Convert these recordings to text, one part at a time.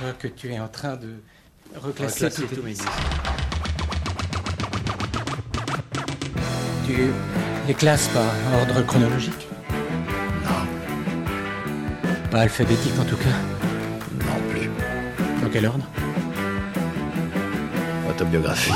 crois que tu es en train de reclasser, Reclasser tous disques. Tu les classes par ordre chronologique Non, Pas alphabétique en tout cas. non plus. Dans quel ordre? Autobiographie.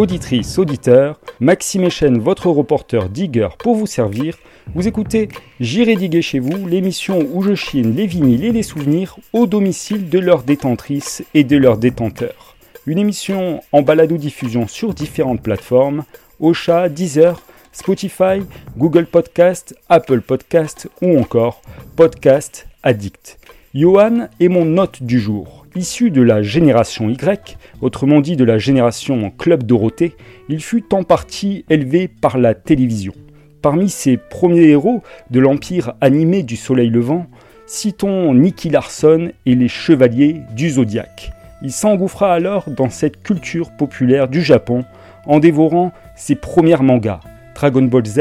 Auditrice, auditeur, Maxime Echen, votre reporter digger pour vous servir. Vous écoutez J'irai diguer chez vous, l'émission où je chine les vinyles et les souvenirs au domicile de leurs détentrices et de leurs détenteurs. Une émission en balado-diffusion sur différentes plateformes, Ocha, Deezer, Spotify, Google Podcast, Apple Podcast ou encore Podcast Addict. Johan est mon hôte du jour. Issu de la génération Y, autrement dit de la génération Club Dorothée, il fut en partie élevé par la télévision. Parmi ses premiers héros de l'empire animé du soleil levant, citons Nicky Larson et les chevaliers du zodiaque. Il s'engouffra alors dans cette culture populaire du Japon en dévorant ses premières mangas, Dragon Ball Z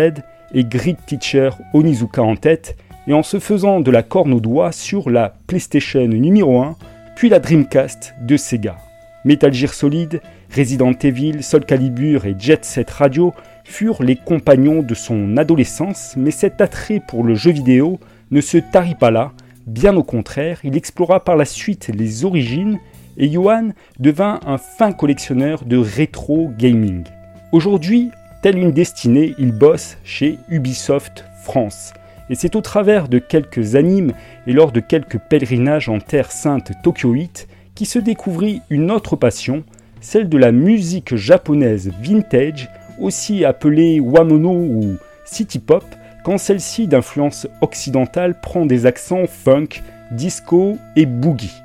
et Grid Teacher Onizuka en tête, et en se faisant de la corne au doigt sur la PlayStation numéro 1, puis la Dreamcast de Sega. Metal Gear Solid, Resident Evil, Soul Calibur et Jet Set Radio furent les compagnons de son adolescence, mais cet attrait pour le jeu vidéo ne se tarit pas là, bien au contraire, il explora par la suite les origines et Johan devint un fin collectionneur de rétro gaming. Aujourd'hui, telle une destinée, il bosse chez Ubisoft France. Et c'est au travers de quelques animes et lors de quelques pèlerinages en terre sainte tokyoïte qui se découvrit une autre passion, celle de la musique japonaise vintage, aussi appelée wamono ou city pop, quand celle-ci d'influence occidentale prend des accents funk, disco et boogie.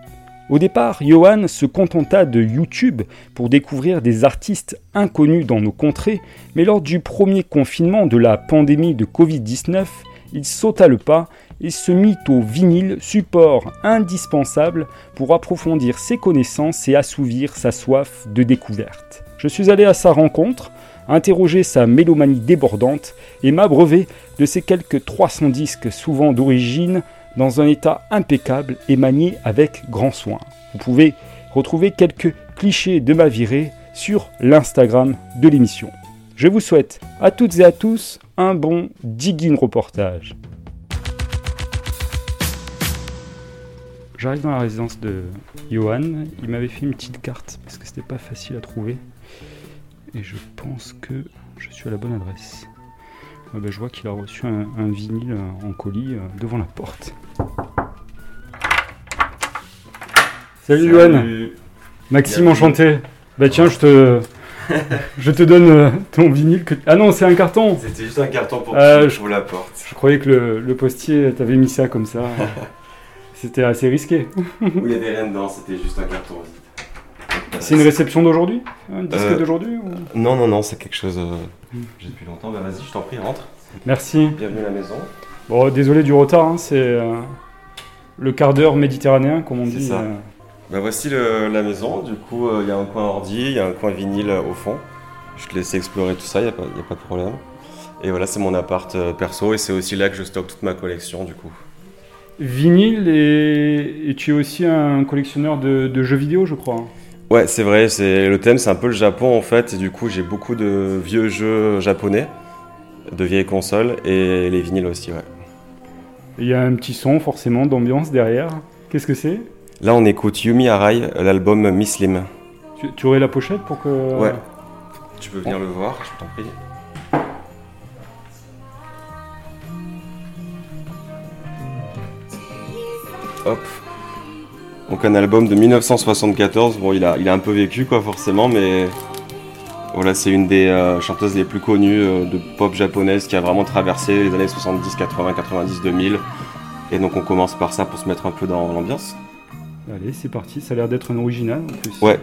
Au départ, Johan se contenta de YouTube pour découvrir des artistes inconnus dans nos contrées, mais lors du premier confinement de la pandémie de Covid-19, il sauta le pas et se mit au vinyle, support indispensable pour approfondir ses connaissances et assouvir sa soif de découverte. Je suis allé à sa rencontre, interroger sa mélomanie débordante et m'abreuver de ses quelques 300 disques souvent d'origine dans un état impeccable et manié avec grand soin. Vous pouvez retrouver quelques clichés de ma virée sur l'Instagram de l'émission. Je vous souhaite à toutes et à tous un bon digging reportage. J'arrive dans la résidence de Johan. Il m'avait fait une petite carte parce que c'était pas facile à trouver. Et je pense que je suis à la bonne adresse. Ah ben, je vois qu'il a reçu un, un vinyle en colis euh, devant la porte. Salut, Johan Maxime, enchanté Bah tiens, je te, je te donne euh, ton vinyle que... Ah non, c'est un carton C'était juste un carton pour Euh, que je- vous la porte. Je croyais que le, le postier t'avait mis ça comme ça. C'était assez risqué. Où il y a des rien dedans, c'était juste un carton. C'est une réception d'aujourd'hui? Un disque Euh, d'aujourd'hui ou- Non, non, non, c'est quelque chose. euh, Mm. J'ai depuis longtemps. Bah vas-y, je t'en prie, rentre. Merci. Bienvenue à la maison. Bon, désolé du retard, hein, c'est le quart d'heure méditerranéen, comme on C'est dit. ça. Bah voici le- la maison. Du coup, euh, il y a un coin ordi, il y a un coin vinyle euh, au fond. Je te laisse explorer tout ça, il n'y a, pas- y a pas de problème. Et voilà, c'est mon appart euh, perso et c'est aussi là que je stocke toute ma collection du coup. Vinyle et... et tu es aussi un collectionneur de, de jeux vidéo, je crois. hein. Ouais, c'est vrai, c'est le thème, c'est un peu le Japon en fait, et du coup j'ai beaucoup de vieux jeux japonais, de vieilles consoles et les vinyles aussi, ouais. Il y a un petit son forcément d'ambiance derrière. Qu'est-ce que c'est? Là on écoute Yumi Arai, l'album Miss Lim. tu, tu aurais la pochette pour que... Ouais. Tu peux venir le voir, je t'en prie. Hop. Donc un album de 1974. Bon, il a, il a un peu vécu quoi forcément, mais voilà, c'est une des euh, chanteuses les plus connues euh, de pop japonaise qui a vraiment traversé les années 70, 80, 90, 2000. Et donc on commence par ça pour se mettre un peu dans l'ambiance. Allez, c'est parti, ça a l'air d'être un original en plus. Ouais.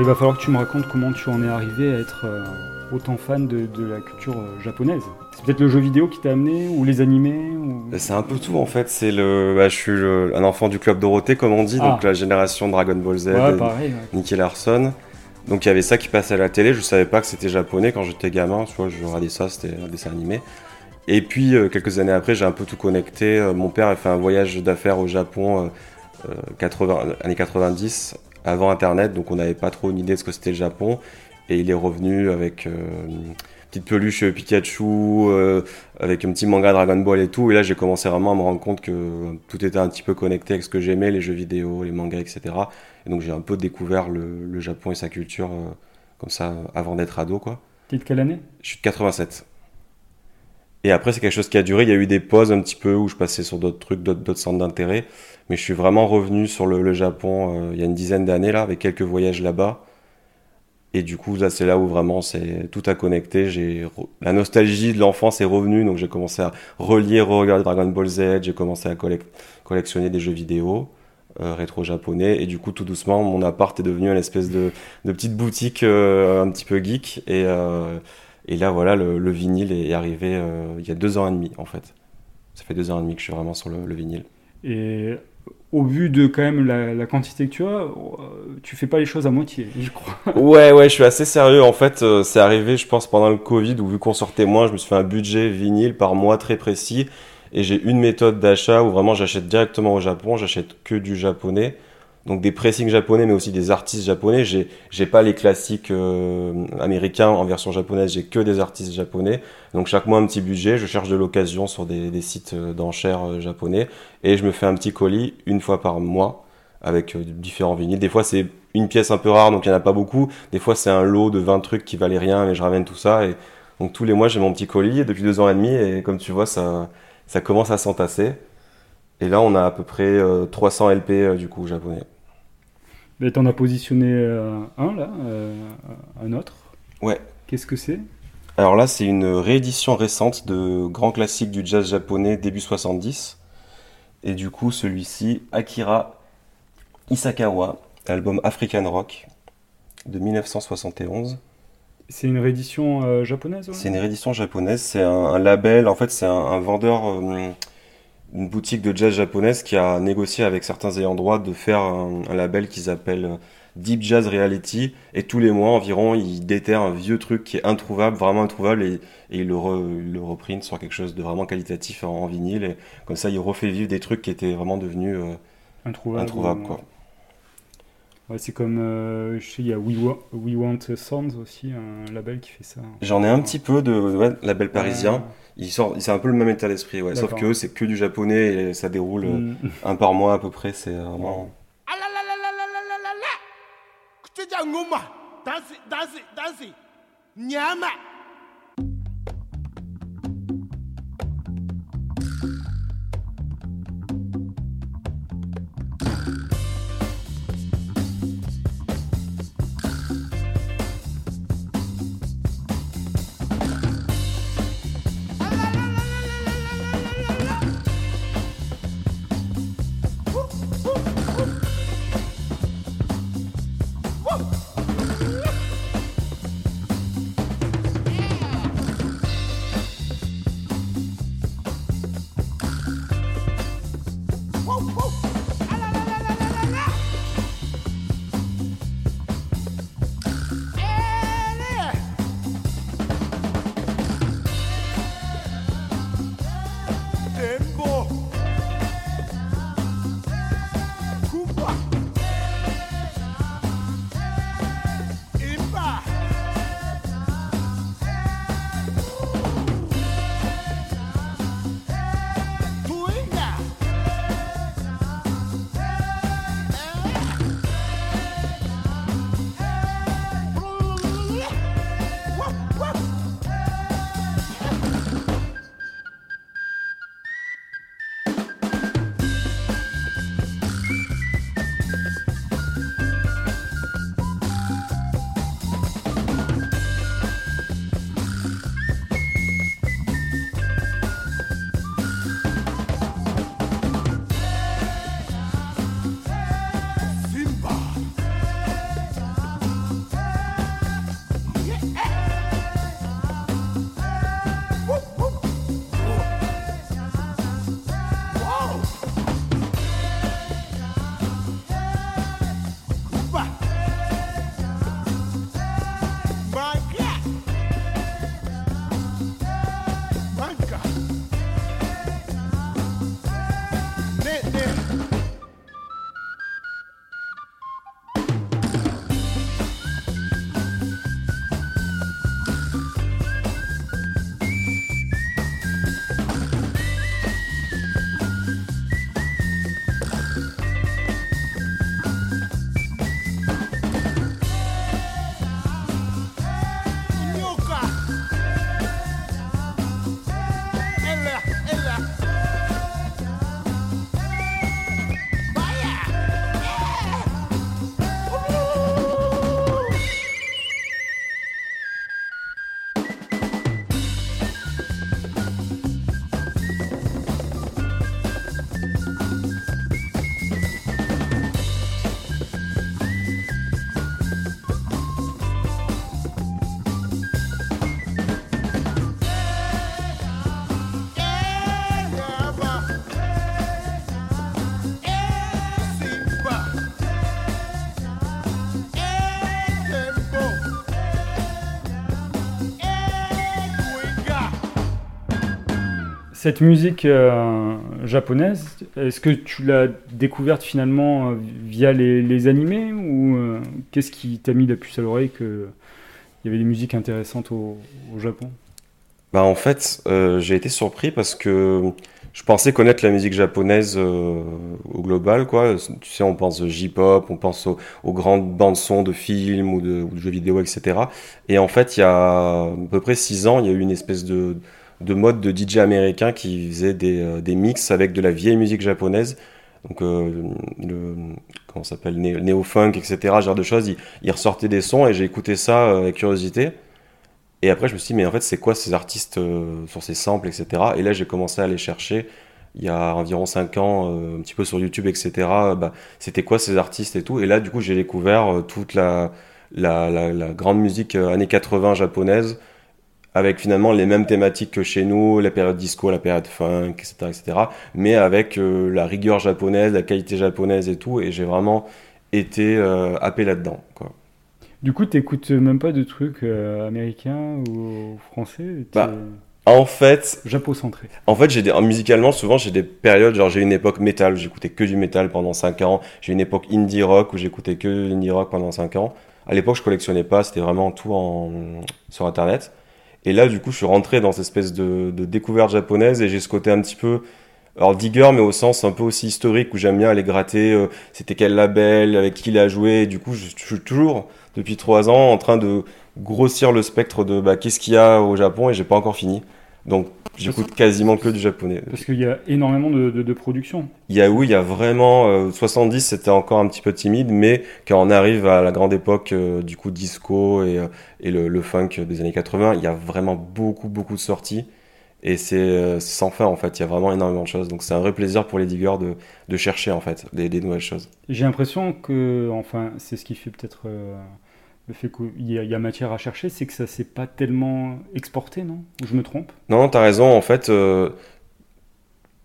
Il va falloir que tu me racontes comment tu en es arrivé à être euh, autant fan de, de la culture euh, japonaise. C'est peut-être le jeu vidéo qui t'a amené, ou les animés ou... C'est un peu tout en fait. C'est le, bah, je suis le- un enfant du club Dorothée comme on dit, Ah. donc la génération Dragon Ball Z, Ouais, et pareil. ouais. Nicky Larson. Donc il y avait ça qui passait à la télé. Je savais pas que c'était japonais quand j'étais gamin. Tu vois, je regardais ça, c'était un dessin animé. Et puis euh, quelques années après, j'ai un peu tout connecté. Euh, mon père a fait un voyage d'affaires au Japon, euh, euh, 80, années 90, avant Internet, donc on n'avait pas trop une idée de ce que c'était le Japon. Et il est revenu avec euh, une petite peluche Pikachu, euh, avec un petit manga Dragon Ball et tout. Et là, j'ai commencé vraiment à me rendre compte que tout était un petit peu connecté avec ce que j'aimais, les jeux vidéo, les mangas, etc. Et donc j'ai un peu découvert le, le Japon et sa culture euh, comme ça avant d'être ado, quoi. T'es de quelle année? Je suis de 87. Et après, c'est quelque chose qui a duré. Il y a eu des pauses un petit peu où je passais sur d'autres trucs, d'autres centres d'intérêt. Mais je suis vraiment revenu sur le, le Japon euh, il y a une dizaine d'années, là, avec quelques voyages là-bas. Et du coup, là, c'est là où vraiment c'est tout a connecté. J'ai re- la nostalgie de l'enfance est revenue, donc j'ai commencé à relire, regarder Dragon Ball Z. J'ai commencé à collec- collectionner des jeux vidéo euh, rétro japonais. Et du coup, tout doucement, mon appart est devenu une espèce de, de petite boutique euh, un petit peu geek. Et, euh, et là, voilà, le, le vinyle est arrivé euh, il y a deux ans et demi, en fait. Ça fait deux ans et demi que je suis vraiment sur le, le vinyle. Et au vu de quand même la, la quantité que tu as, euh, tu fais pas les choses à moitié, je crois. Ouais, ouais, je suis assez sérieux. En fait, euh, c'est arrivé, je pense, pendant le Covid, où vu qu'on sortait moins, je me suis fait un budget vinyle par mois très précis. Et j'ai une méthode d'achat où vraiment j'achète directement au Japon, j'achète que du japonais. Donc des pressings japonais, mais aussi des artistes japonais. J'ai, j'ai pas les classiques euh, américains en version japonaise, j'ai que des artistes japonais. Donc chaque mois un petit budget, je cherche de l'occasion sur des, sites euh, d'enchères euh, japonais. Et je me fais un petit colis une fois par mois avec euh, différents vinyles. Des fois c'est une pièce un peu rare, donc il n'y en a pas beaucoup. Des fois, c'est un lot de 20 trucs qui valaient rien, mais je ramène tout ça. Et donc, tous les mois, j'ai mon petit colis depuis deux ans et demi. Et comme tu vois, ça, ça commence à s'entasser. Et là, on a à peu près euh, 300 LP euh, du coup japonais. Mais t'en as positionné euh, un là, euh, un autre. Ouais. Qu'est-ce que c'est? Alors là, c'est une réédition récente de grands classiques du jazz japonais début 70. Et du coup, celui-ci, Akira Isakawa, album African Rock de 1971. C'est une réédition euh, japonaise ouais? C'est une réédition japonaise, c'est un, un label, en fait c'est un, un vendeur, euh, une boutique de jazz japonaise qui a négocié avec certains ayants droit de faire un, un label qu'ils appellent euh, Deep Jazz Reality, et tous les mois environ ils déterrent un vieux truc qui est introuvable, vraiment introuvable, et, et ils le, re, ils le reprint sur quelque chose de vraiment qualitatif en, en vinyle, et comme ça il refait vivre des trucs qui étaient vraiment devenus euh, Introuvable. introuvables quoi. Ouais, c'est comme, euh, je sais, il y a We, Wa- We Want Sounds aussi, un label qui fait ça. J'en ai un petit peu de ouais, label parisien, Euh, ils sortent, c'est un peu le même état d'esprit, ouais, sauf que c'est que du japonais et ça déroule euh, mm, un par mois à peu près, c'est vraiment... Cette musique euh, japonaise, est-ce que tu l'as découverte finalement euh, via les, animés ou euh, qu'est-ce qui t'a mis la puce à l'oreille qu'il y avait des musiques intéressantes au, au Japon? Bah en fait, j'ai été surpris parce que je pensais connaître la musique japonaise au global, quoi. Tu sais, on pense J-pop, on pense aux, aux grandes bandes son de films ou de, ou de jeux vidéo, etc. Et en fait, il y a à peu près six ans, il y a eu une espèce de, de mode de DJ américain qui faisait des, euh, des mix avec de la vieille musique japonaise. Donc, euh, le, comment s'appelle, Né- néo-funk, etc., genre de choses. Il, il ressortait des sons et j'ai écouté ça euh, avec curiosité. Et après, je me suis dit, mais en fait, c'est quoi ces artistes euh, sur ces samples, etc. Et là, j'ai commencé à les chercher il y a environ 5 ans, euh, un petit peu sur YouTube, etc. Bah, c'était quoi ces artistes et tout? Et là, du coup, j'ai découvert toute la, la, la, la grande musique années 80 japonaise, avec finalement les mêmes thématiques que chez nous, la période disco, la période funk, etc. etc. mais avec euh, la rigueur japonaise, la qualité japonaise et tout. Et j'ai vraiment été euh, happé là-dedans, quoi. Du coup, t'écoutes même pas de trucs euh, américains ou français Bah, En fait, japocentré. En fait, j'ai des, musicalement, souvent, j'ai des périodes, genre j'ai une époque métal, où j'écoutais que du métal pendant 5 ans. J'ai une époque indie rock où j'écoutais que l'indie rock pendant 5 ans. À l'époque, je collectionnais pas, c'était vraiment tout en, sur Internet. Et là, du coup, je suis rentré dans cette espèce de, découverte japonaise et j'ai ce côté un petit peu, alors digger, mais au sens un peu aussi historique où j'aime bien aller gratter, euh, c'était quel label, avec qui il a joué. Et du coup, je, suis toujours, depuis 3 ans, en train de grossir le spectre de bah, qu'est-ce qu'il y a au Japon et j'ai pas encore fini. Donc, j'écoute quasiment que du japonais. Parce qu'il y a énormément de, de, de production. Il y a, oui, il y a vraiment, euh, 70 c'était encore un petit peu timide, mais quand on arrive à la grande époque, euh, du coup, disco et, euh, et le, le funk des années 80, il y a vraiment beaucoup, beaucoup de sorties. Et c'est euh, sans fin, en fait. Il y a vraiment énormément de choses. Donc, c'est un vrai plaisir pour les diggers de, de chercher, en fait, des, des nouvelles choses. J'ai l'impression que, enfin, c'est ce qui fait peut-être le fait qu'il y, a- matière à chercher, c'est que ça s'est pas tellement exporté, non? Ou je me trompe? Non, non, t'as raison. En fait, euh,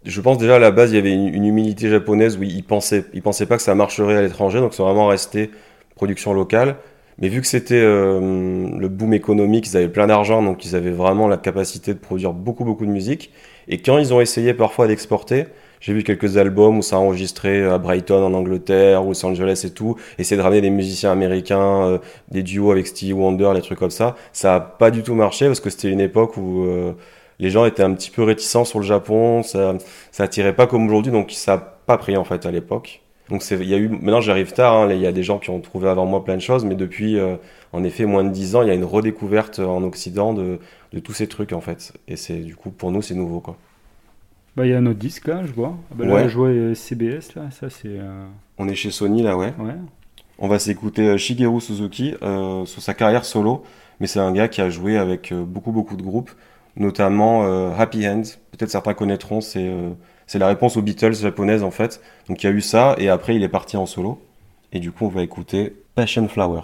je pense déjà à la base, il y avait une, une humilité japonaise où ils pensaient, ils pensaient pas que ça marcherait à l'étranger, donc c'est vraiment resté production locale. Mais vu que c'était euh, le boom économique, ils avaient plein d'argent, donc ils avaient vraiment la capacité de produire beaucoup, beaucoup de musique. Et quand ils ont essayé parfois d'exporter, j'ai vu quelques albums où ça a enregistré à Brighton en Angleterre, Los Angeles et tout, essayer de ramener des musiciens américains, euh, des duos avec Stevie Wonder, les trucs comme ça. Ça a pas du tout marché parce que c'était une époque où euh, les gens étaient un petit peu réticents sur le Japon, ça, ça attirait pas comme aujourd'hui, donc ça a pas pris en fait à l'époque. Donc il y a eu, maintenant j'arrive tard, hein, il y a des gens qui ont trouvé avant moi plein de choses, mais depuis, euh, en effet, moins de 10 ans, il y a une redécouverte en Occident de, de tous ces trucs en fait. Et c'est, du coup, pour nous, c'est nouveau quoi. Bah, il y a notre disque là, je vois. Ah bah, là, Ouais. vois euh, CBS là, ça c'est. euh, On est chez Sony là, ouais. Ouais. On va s'écouter euh, Shigeru Suzuki euh, sur sa carrière solo, mais c'est un gars qui a joué avec beaucoup beaucoup de groupes, notamment euh, Happy End. Peut-être certains connaîtront, c'est c'est la réponse aux Beatles japonaises en fait. Donc il y a eu ça et après il est parti en solo. Et du coup on va écouter Passion Flower.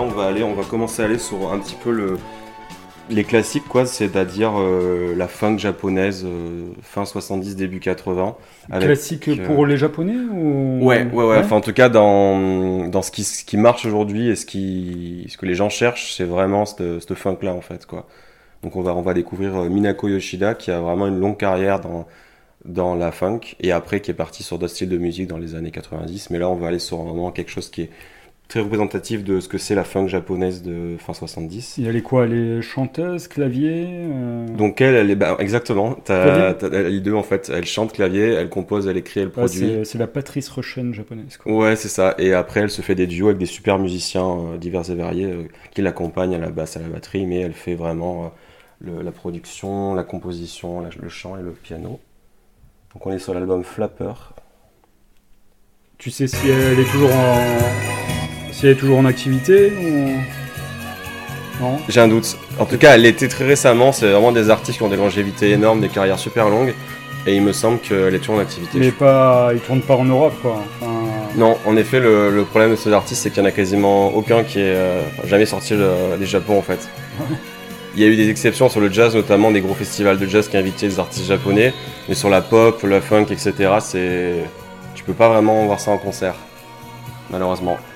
Là, on va aller, on va commencer à aller sur un petit peu le, les classiques, quoi, c'est-à-dire euh, la funk japonaise, euh, fin 70, début 80. avec, Classique euh, pour les Japonais ou... Ouais, ouais, ouais, Enfin, en tout cas, dans, dans ce, qui, ce qui marche aujourd'hui et ce, qui, ce que les gens cherchent, c'est vraiment cette, cette funk-là, en fait, quoi. Donc, on va, on va découvrir euh, Minako Yoshida, qui a vraiment une longue carrière dans, dans la funk, et après, qui est parti sur d'autres styles de musique dans les années 90. Mais là, on va aller sur vraiment quelque chose qui est très représentatif de ce que c'est la funk japonaise de fin 70. Il y a les quoi Les chanteuses, clavier euh, Donc elle, elle est bah, exactement. T'as, les deux en fait. Elle chante clavier, elle compose, elle écrit, elle ouais, produit. c'est c'est la Patrice Rushen japonaise. Quoi. Ouais, c'est ça. Et après, elle se fait des duos avec des super musiciens euh, divers et variés euh, qui l'accompagnent à la basse, à la batterie, mais elle fait vraiment le- la production, la composition, la- le chant et le piano. Donc on est sur l'album Flapper. Tu sais si elle est toujours en, si elle est toujours en activité ou non J'ai un doute. En tout cas, elle l'était très récemment. C'est vraiment des artistes qui ont des longévités énormes, des carrières super longues. Et il me semble qu'elle est toujours en activité. Mais pas, ils tournent pas en Europe quoi. Enfin, Non, en effet, le, le problème de ces artistes, c'est qu'il n'y en a quasiment aucun qui est euh, jamais sorti le- des Japon en fait. Il y a eu des exceptions sur le jazz, notamment des gros festivals de jazz qui invitaient des artistes japonais, mais sur la pop, la funk, etc., c'est. Tu peux pas vraiment voir ça en concert, malheureusement.「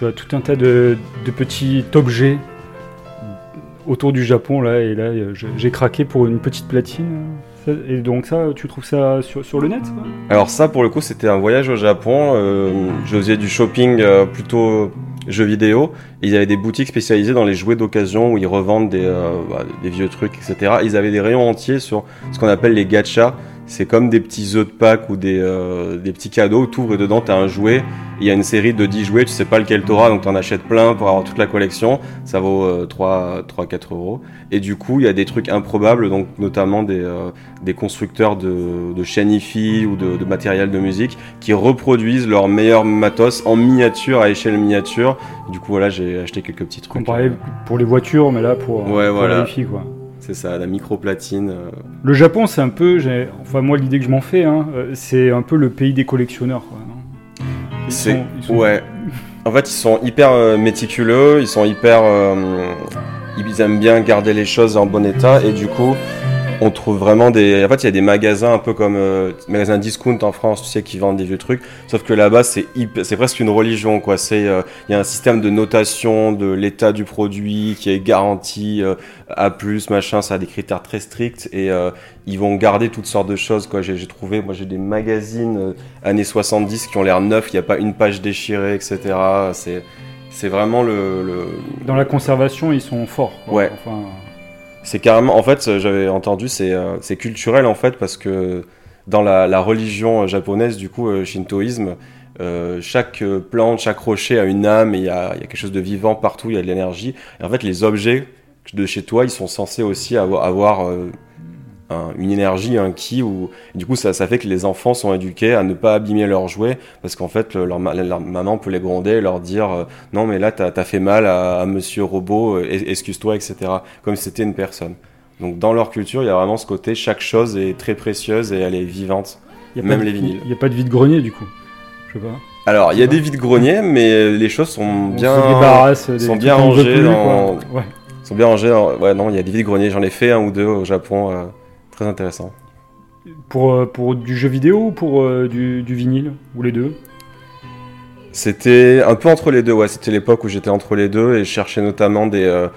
tu as tout un tas de, de petits objets autour du Japon là, et là j'ai craqué pour une petite platine. Et donc ça, tu trouves ça sur, sur le net Alors ça, pour le coup, c'était un voyage au Japon. euh, je faisais du shopping euh, plutôt jeux vidéo. Et avait des boutiques spécialisées dans les jouets d'occasion où ils revendent des, euh, bah, des vieux trucs, etc. Ils avaient des rayons entiers sur ce qu'on appelle les gachas. C'est comme des petits œufs de Pâques ou des, euh, des petits cadeaux. Tu ouvres et dedans, tu as un jouet. Il y a une série de 10 jouets, tu sais pas lequel t'auras, donc tu en achètes plein pour avoir toute la collection. Ça vaut euh, 3-4 euros. Et du coup, il y a des trucs improbables, donc notamment des, euh, des constructeurs de, de chaînes ou de, de matériel de musique qui reproduisent leur meilleur matos en miniature, à échelle miniature. Du coup, voilà, j'ai acheté quelques petits trucs. Comparé pour les voitures, mais là pour, Ouais, pour voilà. quoi. C'est ça, la microplatine. euh. Le Japon, c'est un peu, enfin moi l'idée que je m'en fais, hein, euh, c'est un peu le pays des collectionneurs. Quoi, non? Ils C'est sont- ils sont- ouais. En fait, ils sont hyper euh, méticuleux, ils sont hyper, euh, ils aiment bien garder les choses en bon état et du coup, on trouve vraiment des. En fait, il y a des magasins un peu comme euh, magasins discount en France, tu sais, qui vendent des vieux trucs. Sauf que là-bas, c'est hyper- c'est presque une religion, quoi. C'est, euh, il y a un système de notation de l'état du produit qui est garanti euh, A+, machin. Ça a des critères très stricts et euh, ils vont garder toutes sortes de choses, quoi. J'ai j'ai trouvé, moi, j'ai des magazines euh, années 70 qui ont l'air neufs. Il n'y a pas une page déchirée, etc. C'est, c'est vraiment le- le, Dans la conservation, ils sont forts. quoi. Ouais. Enfin, c'est carrément, en fait, j'avais entendu, c'est euh, c'est culturel en fait, parce que dans la, religion euh, japonaise, du coup, euh, shintoïsme, chaque plante, chaque rocher a une âme il y a, quelque chose de vivant partout, il y a de l'énergie. Et en fait, les objets de chez toi, ils sont censés aussi avoir, un- une énergie, un ou et du coup, ça, ça fait que les enfants sont éduqués à ne pas abîmer leurs jouets, parce qu'en fait, le- leur, ma- leur maman peut les gronder et leur dire euh, non, mais là, t'as as fait mal à, à Monsieur Robot, euh, excuse-toi, etc. Comme si c'était une personne. Donc, dans leur culture, il y a vraiment ce côté, chaque chose est très précieuse et elle est vivante. y a Même pas de- les vinyles. Il n'y a pas de vide-grenier du coup. Je sais pas. Alors, il y a Ouais. des vides-greniers, mais les choses sont On bien, se des sont bien rangées dans-. Ouais. sont bien rangés. dans- Ouais, non, il y a des vides-greniers. J'en ai fait un ou deux au Japon. Très intéressant. Pour, euh, pour du jeu vidéo ou pour euh, du, du vinyle Ou les deux? C'était un peu entre les deux, ouais. C'était l'époque où j'étais entre les deux et je cherchais notamment des euh,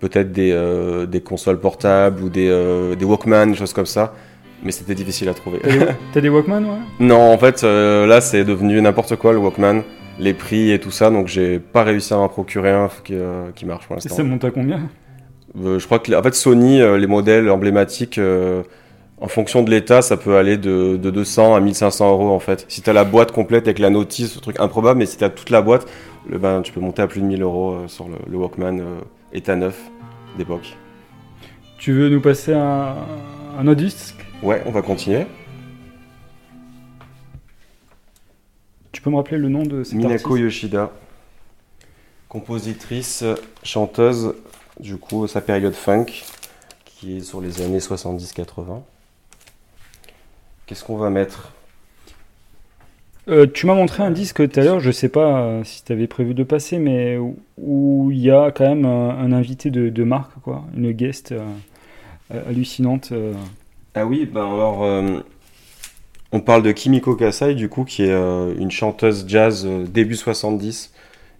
peut-être des, euh, des consoles portables ou des, euh, des Walkman, des choses comme ça. Mais c'était difficile à trouver. T'as des, Walkman, ouais? Non, en fait, là, c'est devenu n'importe quoi le Walkman, les prix et tout ça, donc j'ai pas réussi à en procurer un qui, qui marche pour Et l'instant. ça monte à combien? Je crois que en fait Sony, euh, les modèles emblématiques, euh, en fonction de l'état, ça peut aller de, de 200 à 1500 euros en fait. Si tu as la boîte complète avec la notice, ce truc improbable, mais si tu as toute la boîte, le, ben, tu peux monter à plus de 1000 euros euh, sur le, le Walkman euh, état neuf d'époque. Tu veux nous passer un, un autre disque? Ouais, on va continuer. Tu peux me rappeler le nom de cet Minako artiste? Yoshida, compositrice, chanteuse, du coup, sa période funk, qui est sur les années 70-80. Qu'est-ce qu'on va mettre? Euh, tu m'as montré un disque tout à l'heure, je sais pas euh, si tu avais prévu de passer, mais où- il y a quand même un, un invité de, de marque, quoi, une guest euh, hallucinante. euh. Ah oui, ben alors, on parle de Kimiko Kasai, du coup, qui est une chanteuse jazz début 70,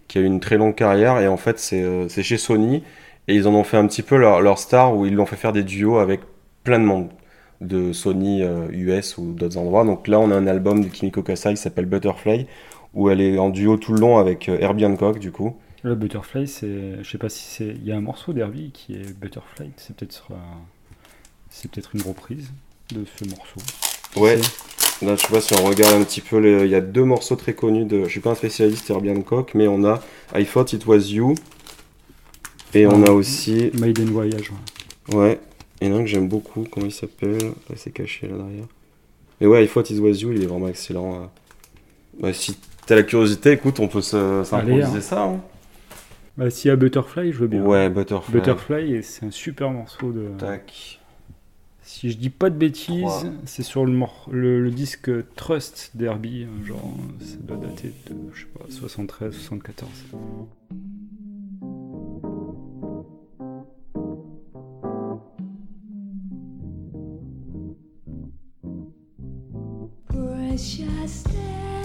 qui a eu une très longue carrière, et en fait, c'est c'est chez Sony, et ils en ont fait un petit peu leur, leur star, où ils l'ont fait faire des duos avec plein de monde, de Sony euh, US ou d'autres endroits. Donc là, on a un album de Kimiko Kasai qui s'appelle Butterfly, où elle est en duo tout le long avec euh, Herbie Hancock, du coup. Le Butterfly, c'est, je sais pas si c'est, il y a un morceau d'Herbie qui est Butterfly, c'est peut-être sur, euh, c'est peut-être une reprise de ce morceau. Ouais. Là, tu vois, si on regarde un petit peu, les- il y a deux morceaux très connus de. Je suis pas un spécialiste Herbie Hancock, mais on a I Thought It Was You. Et on a aussi. Maiden Voyage. ouais. Il y en a un que j'aime beaucoup. Comment il s'appelle? Là, C'est caché là derrière. Mais ouais, I Thought It Was You, il est vraiment excellent. euh. Bah, si t'as la curiosité, écoute, on peut se- Allez, s'improviser hein. ça. hein. Bah, s'il y a Butterfly, je veux bien. Ouais, Butterfly. Butterfly, et c'est un super morceau de. Tac. Si je dis pas de bêtises, Trois. c'est sur le, mor- le, le disque Trust d'Herbie, euh, genre ça doit dater de, je sais pas, 73, 74. just I.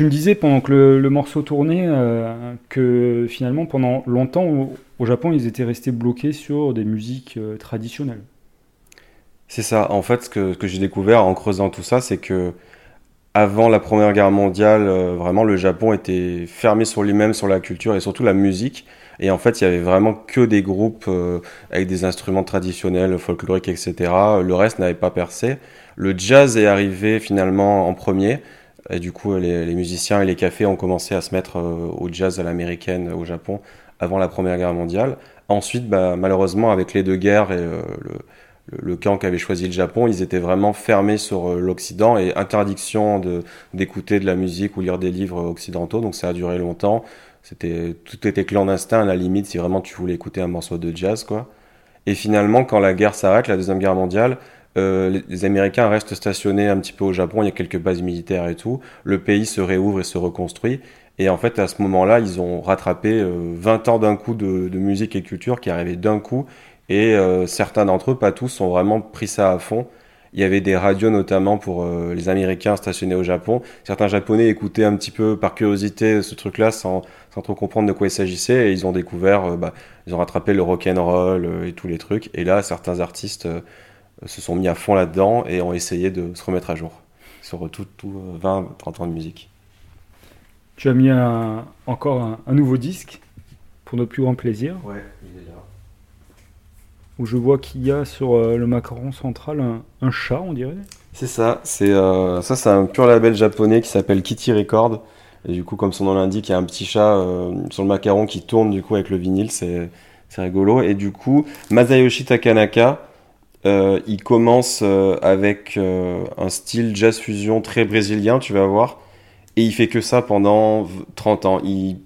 Tu me disais pendant que le, morceau tournait euh, que finalement pendant longtemps au, Japon ils étaient restés bloqués sur des musiques euh, traditionnelles. C'est ça. En fait, ce que, j'ai découvert en creusant tout ça, c'est que avant la Première Guerre mondiale, euh, vraiment le Japon était fermé sur lui-même, sur la culture et surtout la musique. Et en fait, il y avait vraiment que des groupes avec des instruments traditionnels, folkloriques, etc. Le reste n'avait pas percé. Le jazz est arrivé finalement en premier. Et du coup, les, musiciens et les cafés ont commencé à se mettre euh, au jazz à l'américaine au Japon avant la Première Guerre mondiale. Ensuite, bah, malheureusement, avec les deux guerres et euh, le, camp qu'avait choisi le Japon, ils étaient vraiment fermés sur euh, l'Occident et interdiction d'écouter de la musique ou lire des livres occidentaux. Donc ça a duré longtemps. C'était tout était clandestin à la limite si vraiment tu voulais écouter un morceau de jazz. Et finalement, quand la guerre s'arrête, la deuxième guerre mondiale, euh, les, Américains restent stationnés un petit peu au Japon. Il y a quelques bases militaires et tout. Le pays se réouvre et se reconstruit. Et en fait, à ce moment-là, ils ont rattrapé euh, 20 ans d'un coup de, musique et culture qui arrivait d'un coup. Et euh, certains d'entre eux, pas tous, ont vraiment pris ça à fond. Il y avait des radios notamment pour euh, les Américains stationnés au Japon. Certains Japonais écoutaient un petit peu par curiosité ce truc-là sans, sans trop comprendre de quoi il s'agissait. Et ils ont découvert, euh, bah, ils ont rattrapé le rock and roll et tous les trucs. Et là, certains artistes se sont mis à fond là-dedans et ont essayé de se remettre à jour sur tout, tout euh, 20, 30 ans de musique. Tu as mis un- encore un, un nouveau disque pour notre plus grand plaisir, Ouais, il est là. où je vois qu'il y a sur euh, le macaron central un, un chat, on dirait. C'est ça, c'est euh, ça c'est un pur label japonais qui s'appelle Kitty Record. Et du coup, comme son nom l'indique, il y a un petit chat euh, sur le macaron qui tourne du coup avec le vinyle, c'est c'est rigolo. Et du coup, Masayoshi Takanaka, euh, il commence euh, avec euh, un style jazz fusion très brésilien, tu vas voir. Et il fait que ça pendant v- 30 ans. Il,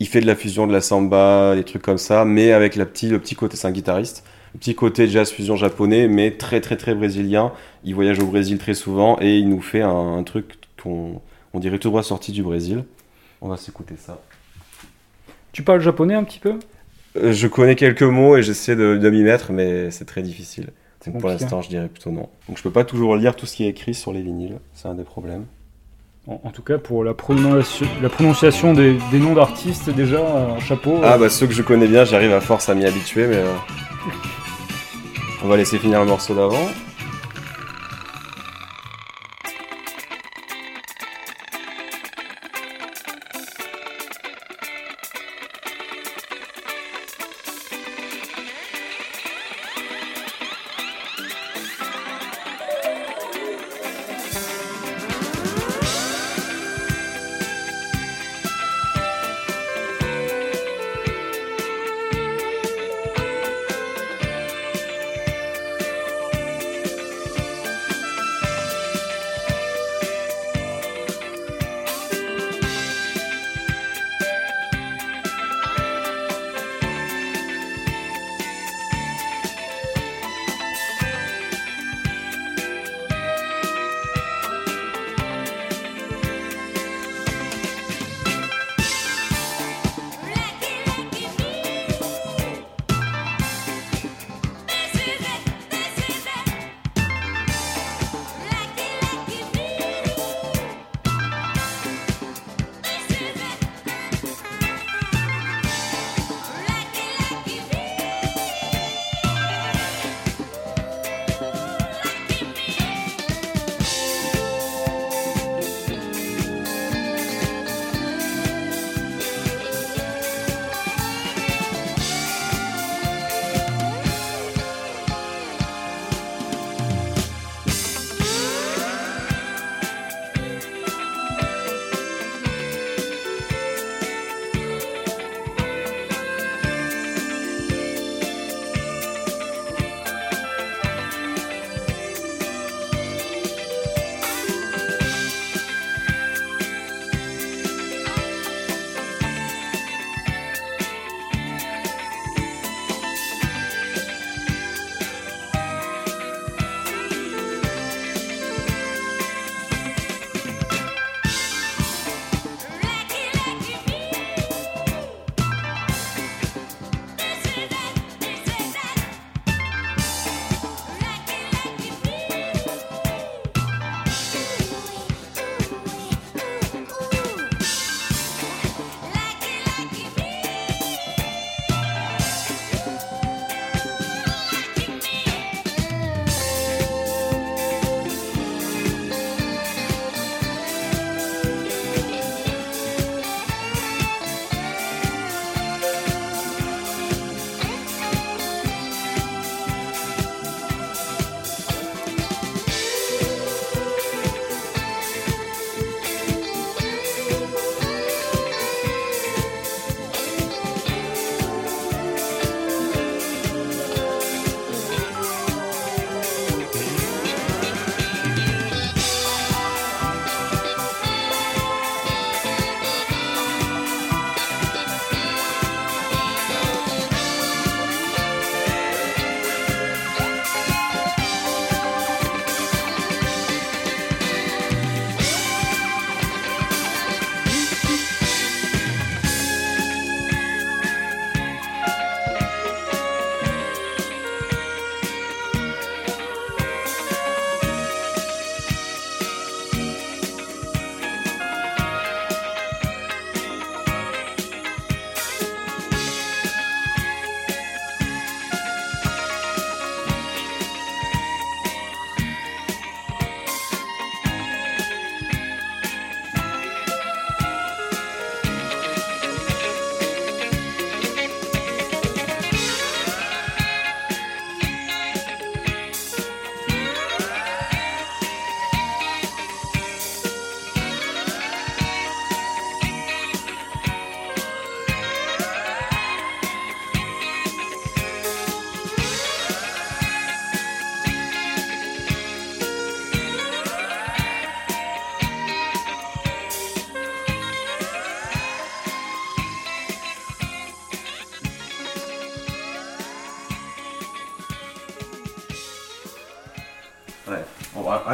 il fait de la fusion, de la samba, des trucs comme ça, mais avec la le petit côté, c'est un guitariste, le petit côté jazz fusion japonais, mais très très très brésilien. Il voyage au Brésil très souvent et il nous fait un, un truc qu'on on dirait tout droit sorti du Brésil. On va s'écouter ça. Tu parles japonais un petit peu? Je connais quelques mots et j'essaie de, de m'y mettre, mais c'est très difficile. Donc pour l'instant, je dirais plutôt non. Donc je peux pas toujours lire tout ce qui est écrit sur les vinyles, c'est un des problèmes. en, en tout cas, pour la prononciation, la prononciation des, des noms d'artistes, déjà, euh, un chapeau. Ah euh, bah ceux que je connais bien, j'arrive à force à m'y habituer, mais euh, on va laisser finir le morceau d'avant.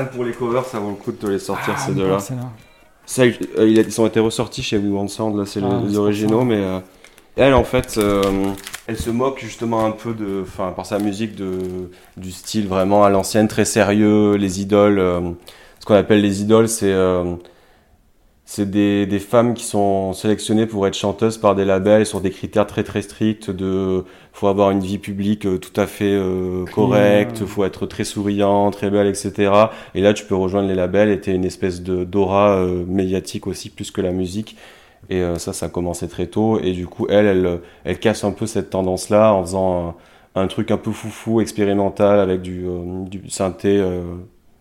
Que pour les covers, ça vaut le coup de te les sortir Ah, ces deux-là. Ça, euh, ils ont été ressortis chez We Want Sound, là, c'est les- Ah, les, originaux, mais euh, elle, en fait, euh, elle se moque justement un peu de, enfin, par sa musique de, du style vraiment à l'ancienne, très sérieux, les idoles. ce qu'on appelle les idoles, c'est c'est des, des femmes qui sont sélectionnées pour être chanteuses par des labels sur des critères très très stricts de faut avoir une vie publique euh, tout à fait euh, correcte, faut être très souriant, très belle, etc. Et là, tu peux rejoindre les labels et t'es une espèce de d'aura euh, médiatique aussi plus que la musique. Et euh, ça, ça a commencé très tôt. Et du coup, elle, elle, elle casse un peu cette tendance-là en faisant un, un truc un peu foufou, expérimental, avec du, euh, du synthé, euh,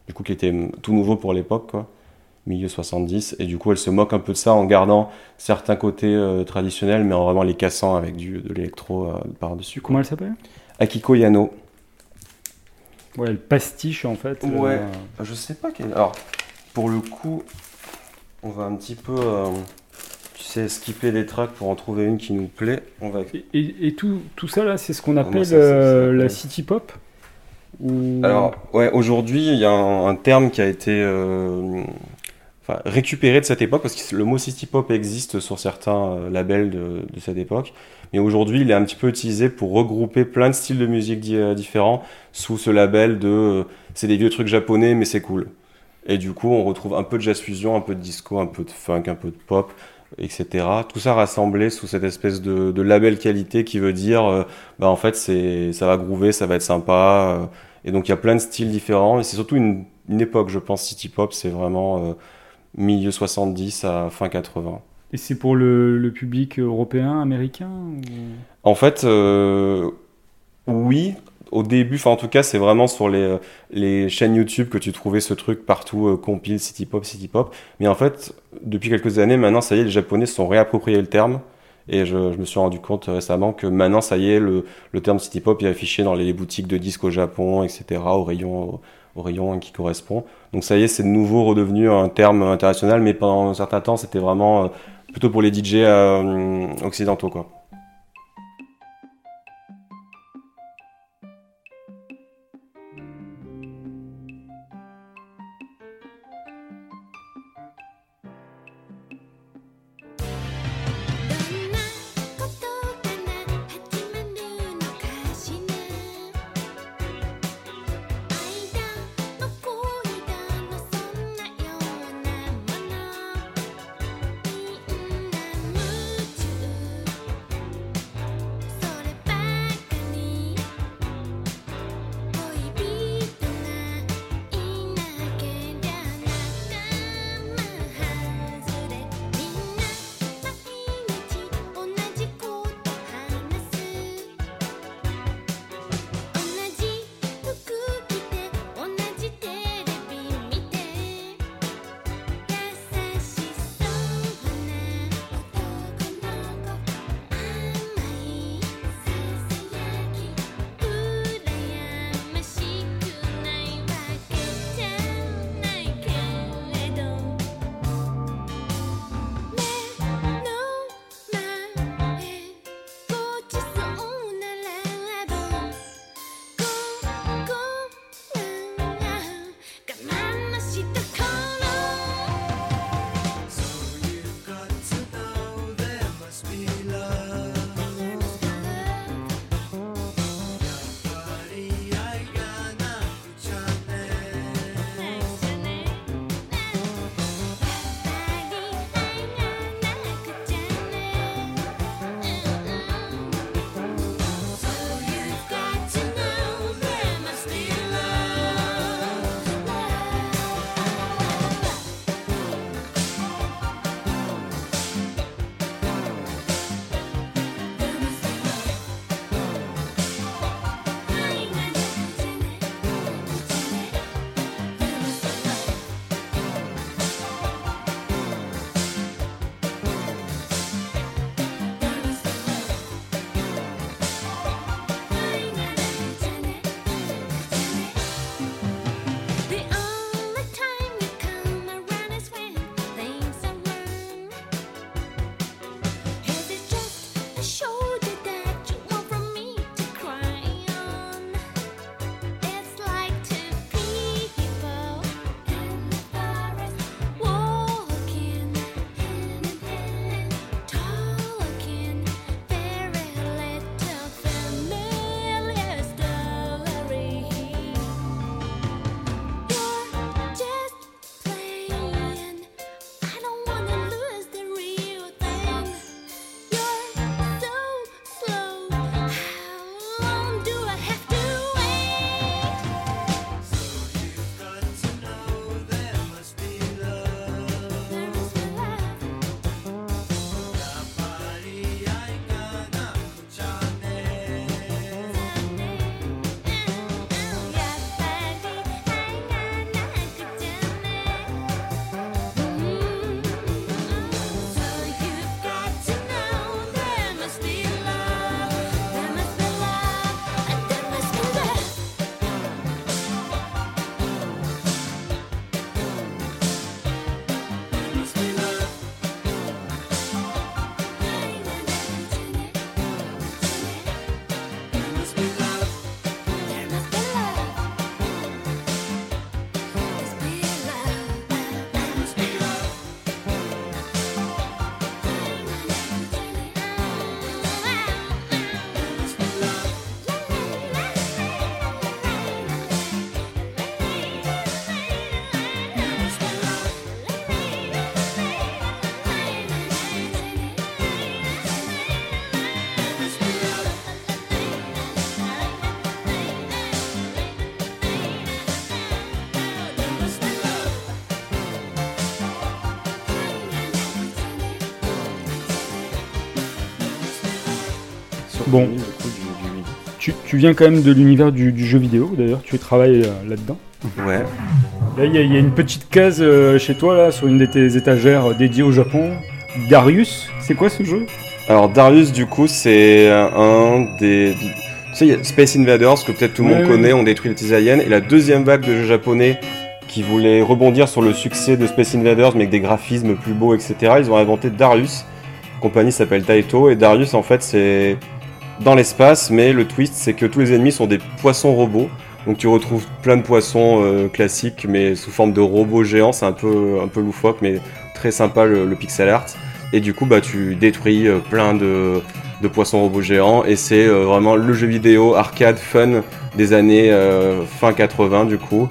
du coup, qui était tout nouveau pour l'époque, quoi. Milieu 70. Et du coup, elle se moque un peu de ça en gardant certains côtés euh, traditionnels, mais en vraiment les cassant avec du, de l'électro euh, par-dessus. Comment elle s'appelle? Akiko Yano. Ouais, elle pastiche en fait. euh, Ouais. Je sais pas quel. Alors, pour le coup, on va un petit peu, tu sais, skipper les tracks pour en trouver une qui nous plaît. On va. Et, et- et tout, tout ça là, c'est ce qu'on appelle ça, la city pop? Ou- Alors, ouais, aujourd'hui, il y a un, un terme qui a été enfin, récupéré de cette époque, parce que le mot city pop existe sur certains euh, labels de, cette époque, mais aujourd'hui, il est un petit peu utilisé pour regrouper plein de styles de musique euh, différents sous ce label de euh, c'est des vieux trucs japonais, mais c'est cool. Et du coup, on retrouve un peu de jazz fusion, un peu de disco, un peu de funk, un peu de pop, etc. Tout ça rassemblé sous cette espèce de, label qualité qui veut dire, bah en fait, c'est, ça va groover, ça va être sympa. et donc, il y a plein de styles différents. Et c'est surtout une, époque, je pense, City Pop, c'est vraiment milieu 70 à fin 80. Et c'est pour le, le public européen, américain ou- En fait, euh, oui, au début, enfin en tout cas, c'est vraiment sur les, les chaînes YouTube que tu trouvais ce truc partout, euh, compile, city pop, city pop. Mais en fait, depuis quelques années, maintenant, ça y est, les Japonais se sont réappropriés le terme. Et je, je me suis rendu compte récemment que maintenant, ça y est, le, le terme city pop est affiché dans les boutiques de disques au Japon, etc., au rayon, au, rayon qui correspond. Donc ça y est, c'est de nouveau redevenu un terme international, mais pendant un certain temps, c'était vraiment euh, plutôt pour les DJ euh, occidentaux, quoi. Bon. connu, du coup, du- du Wii. Tu, tu viens quand même de l'univers du, jeu vidéo, d'ailleurs, tu travailles euh, là-dedans. Ouais. Là, il y, a- il y a une petite case euh, chez toi, là, sur une de tes étagères euh, dédiée au Japon. Darius, c'est quoi ce jeu? Alors Darius, du coup, c'est un des. Tu sais, il y a Space Invaders, que peut-être tout le Ouais, monde ouais. connaît, ont détruit les Tisaïennes. Et la deuxième vague de jeux japonais qui voulait rebondir sur le succès de Space Invaders, mais avec des graphismes plus beaux, etc., ils ont inventé Darius. La compagnie s'appelle Taito. Et Darius, en fait, c'est dans l'espace, mais le twist, c'est que tous les ennemis sont des poissons robots. Donc tu retrouves plein de poissons euh, classiques, mais sous forme de robots géants. C'est un peu, un peu loufoque, mais très sympa le, pixel art. Et du coup, bah, tu détruis euh, plein de, de poissons robots géants. Et c'est euh, vraiment le jeu vidéo arcade fun des années euh, fin 80 du coup.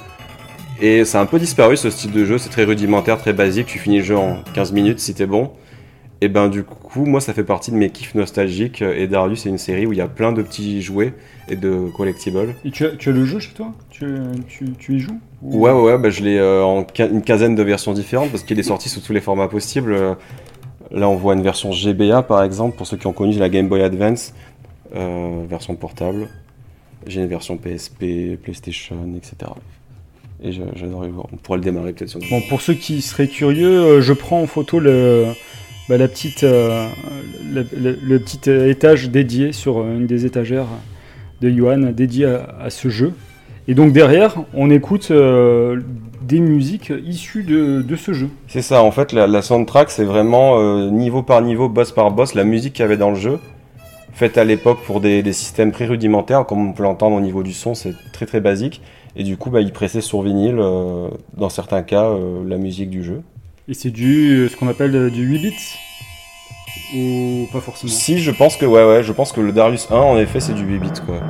Et c'est un peu disparu ce style de jeu. C'est très rudimentaire, très basique. Tu finis le jeu en 15 minutes si t'es bon. Et ben du coup, moi ça fait partie de mes kiffs nostalgiques. Et Darius, c'est une série où il y a plein de petits jouets et de collectibles. Et tu as, tu as le jeu chez toi? Tu, tu, tu y joues? Ou- Ouais, ouais, ouais, bah, je l'ai euh, en une quinzaine de versions différentes parce qu'il est sorti sous tous les formats possibles. Euh, Là, on voit une version GBA par exemple, pour ceux qui ont connu la Game Boy Advance, euh, version portable. J'ai une version PSP, PlayStation, etc. Et j'adore voir. On pourrait le démarrer peut-être sur Bon, pour ceux qui seraient curieux, je prends en photo le, bah, la petite, euh, le, petit euh, étage dédié sur euh, une des étagères de Johan, dédié à, ce jeu. Et donc derrière, on écoute des musiques issues de, de ce jeu. C'est ça, en fait, la, soundtrack, c'est vraiment niveau par niveau, boss par boss, la musique qu'il y avait dans le jeu, faite à l'époque pour des, des systèmes très rudimentaires, comme on peut l'entendre au niveau du son, c'est très très basique. Et du coup, bah, ils pressaient sur vinyle, dans certains cas, la musique du jeu. Et c'est du euh, ce qu'on appelle euh, du 8 bits? Ou pas forcément? Si, je pense que, ouais, ouais, je pense que le Darius 1, en effet, c'est du 8 bits, quoi.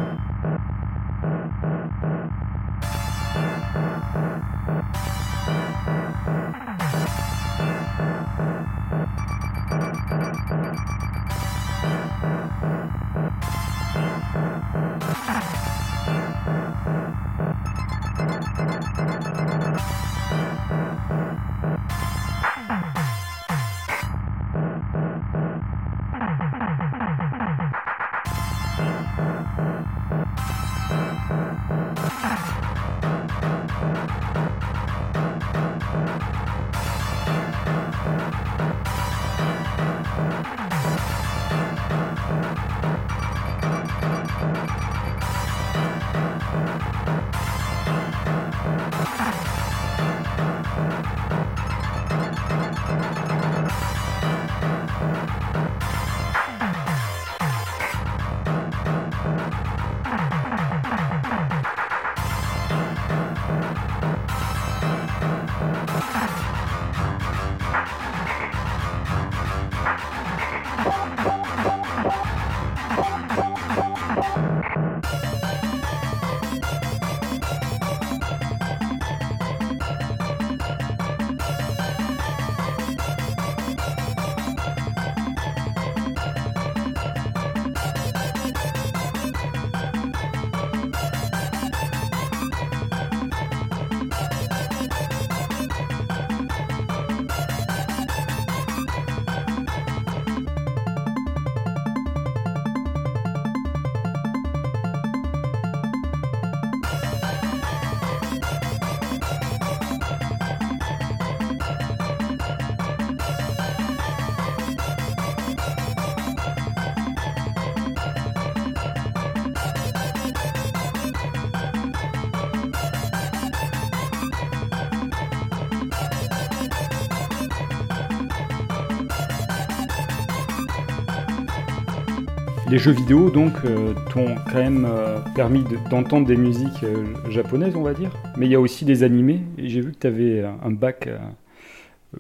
Les jeux vidéo, donc, euh, t'ont quand même euh, permis de- d'entendre des musiques euh, japonaises, on va dire. Mais il y a aussi des animés. Et j'ai vu que tu avais un bac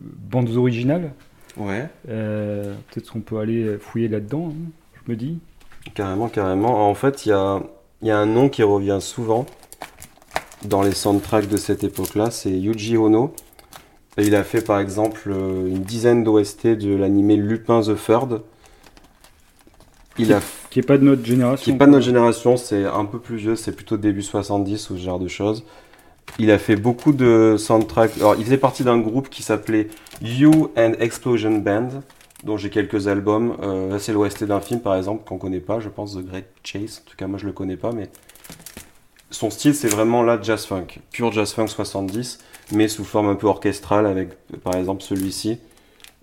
bandes originales. Ouais. Peut-être qu'on peut aller fouiller là-dedans, hein, je me dis. Carrément, carrément. En fait, il y a, y a un nom qui revient souvent dans les soundtracks de cette époque-là, c'est Yuji Ono. Et il a fait par exemple une dizaine d'OST de l'animé Lupin the Third. Il a Qui est pas de notre génération. qui est pas de notre génération, c'est un peu plus vieux, c'est plutôt début 70 ou ce genre de choses. Il a fait beaucoup de soundtracks. Alors, il faisait partie d'un groupe qui s'appelait You and Explosion Band. dont j'ai quelques albums. Euh, là, c'est l'OST d'un film, par exemple, qu'on connaît pas, je pense, The Great Chase. En tout cas, moi, je le connais pas, mais son style, c'est vraiment là jazz funk, pur jazz funk 70, mais sous forme un peu orchestrale, avec, par exemple, celui-ci,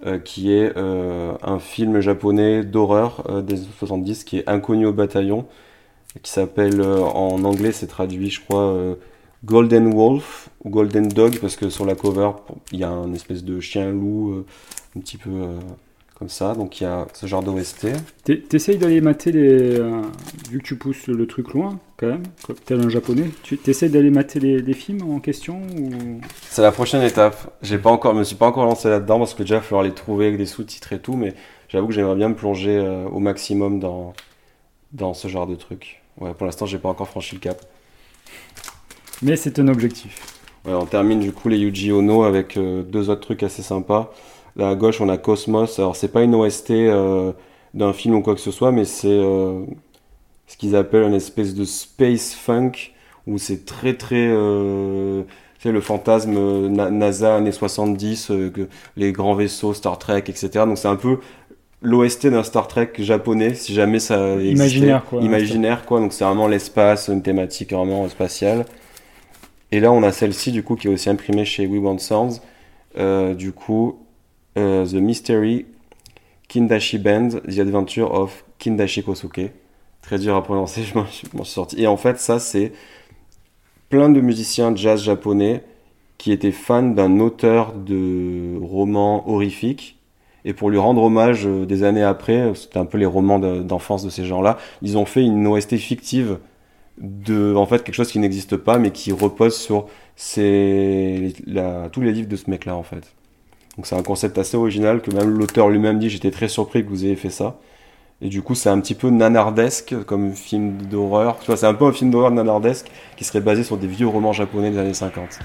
euh, qui est euh, un film japonais d'horreur euh, des années 70, qui est Inconnu au bataillon, qui s'appelle, en anglais, c'est traduit, je crois, Golden Wolf ou Golden Dog, parce que sur la cover, il y a un espèce de chien-loup, un petit peu comme ça, donc il y a ce genre d'OST. T'es- T'essayes d'aller mater les. euh, vu que tu pousses le truc loin, quand même, tel un japonais, tu t'essayes d'aller mater les, les films en question ou... C'est la prochaine étape. J'ai pas encore, me suis pas encore lancé là-dedans parce que déjà il va falloir les trouver avec des sous-titres et tout, mais j'avoue que j'aimerais bien me plonger euh, au maximum dans, dans ce genre de truc. Ouais, pour l'instant j'ai pas encore franchi le cap. Mais c'est un objectif. Ouais, on termine du coup les Yuji Ono avec euh, deux autres trucs assez sympas. Là à gauche on a Cosmos. Alors c'est pas une OST euh, d'un film ou quoi que ce soit, mais c'est euh, ce qu'ils appellent une espèce de space funk où c'est très très euh, tu sais, le fantasme euh, Na- NASA années 70, euh, que les grands vaisseaux Star Trek, etc. Donc c'est un peu l'OST d'un Star Trek japonais, si jamais ça existait. Imaginaire, quoi. Imaginaire quoi. Donc c'est vraiment l'espace, une thématique vraiment spatiale. Et là, on a celle-ci, du coup, qui est aussi imprimée chez We Want Sounds. Euh, du coup, euh, The Mystery Kindashi Band, The Adventure of Kindashi Kosuke. Très dur à prononcer, je m'en suis sorti. Et en fait, ça, c'est plein de musiciens jazz japonais qui étaient fans d'un auteur de romans horrifiques. Et pour lui rendre hommage euh, des années après, euh, c'était un peu les romans de- d'enfance de ces gens-là, ils ont fait une OST fictive de en fait quelque chose qui n'existe pas mais qui repose sur tous les livres de ce mec là en fait donc c'est un concept assez original que même l'auteur lui-même dit. J'étais très surpris que vous ayez fait ça. Et du coup c'est un petit peu nanardesque comme film d'horreur. Tu vois c'est un peu un film d'horreur nanardesque qui serait basé sur des vieux romans japonais des années 50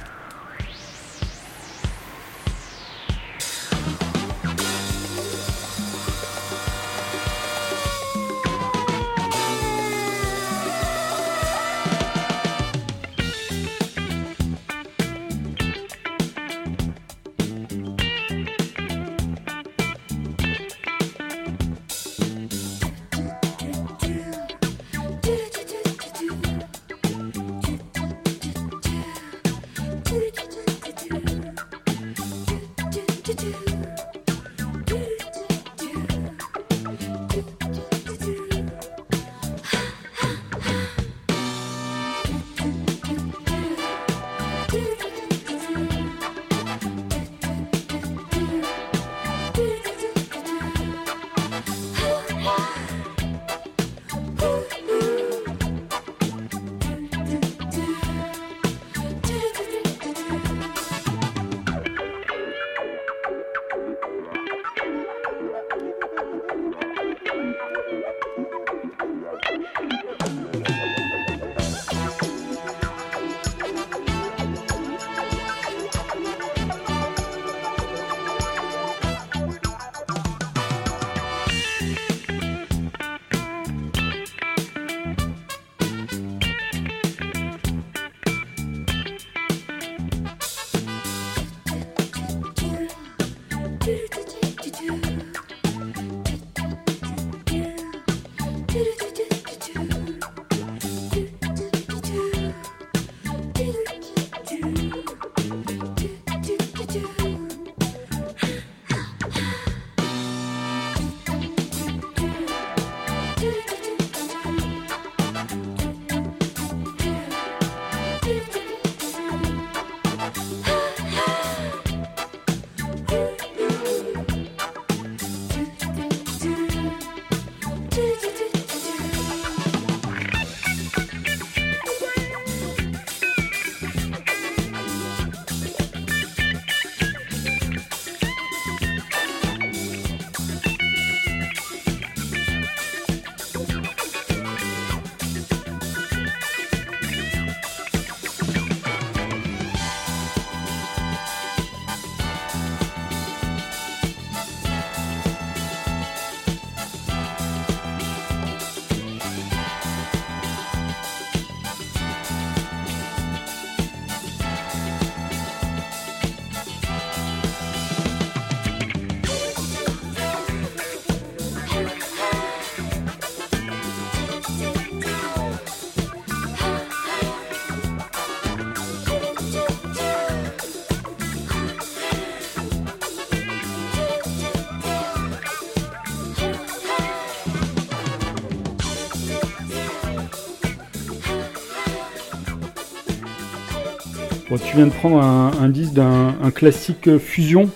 tu viens de prendre un, un disque d'un un classique fusion.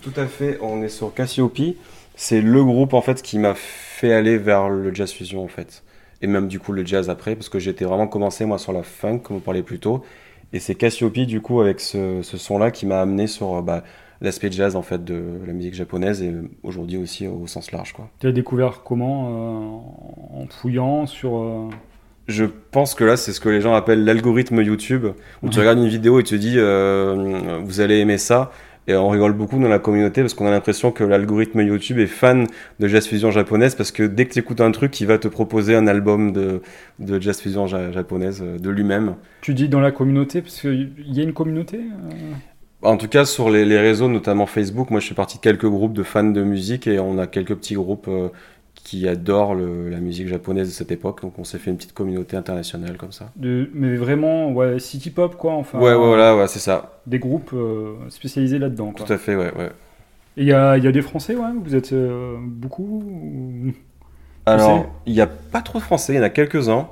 Tout à fait, on est sur Cassiope. C'est le groupe en fait qui m'a fait aller vers le jazz fusion en fait. Et même du coup le jazz après, parce que j'étais vraiment commencé moi sur la funk, comme on parlait plus tôt. Et c'est Cassiope du coup avec ce, ce son-là qui m'a amené sur euh, bah, l'aspect jazz en fait de la musique japonaise et aujourd'hui aussi au sens large quoi. Tu as découvert comment euh, En fouillant sur. euh, Je pense que là, c'est ce que les gens appellent l'algorithme YouTube, où tu regardes une vidéo et tu te dis, euh, vous allez aimer ça. Et on rigole beaucoup dans la communauté parce qu'on a l'impression que l'algorithme YouTube est fan de jazz fusion japonaise parce que dès que tu écoutes un truc, il va te proposer un album de, de jazz fusion ja- japonaise euh, de lui-même. Tu dis dans la communauté, parce qu'il y a une communauté euh, En tout cas, sur les, les réseaux, notamment Facebook, moi je fais partie de quelques groupes de fans de musique et on a quelques petits groupes euh, qui adorent le- la musique japonaise de cette époque. Donc on s'est fait une petite communauté internationale comme ça. de, Mais vraiment, ouais, city pop, quoi. Enfin, ouais, ouais, voilà, ouais, c'est ça. Des groupes euh, spécialisés là-dedans. Tout à fait, ouais, ouais. Et il y a, y a des Français, ouais Vous êtes euh, beaucoup ou- Alors, il n'y a pas trop de Français, il y en a quelques-uns.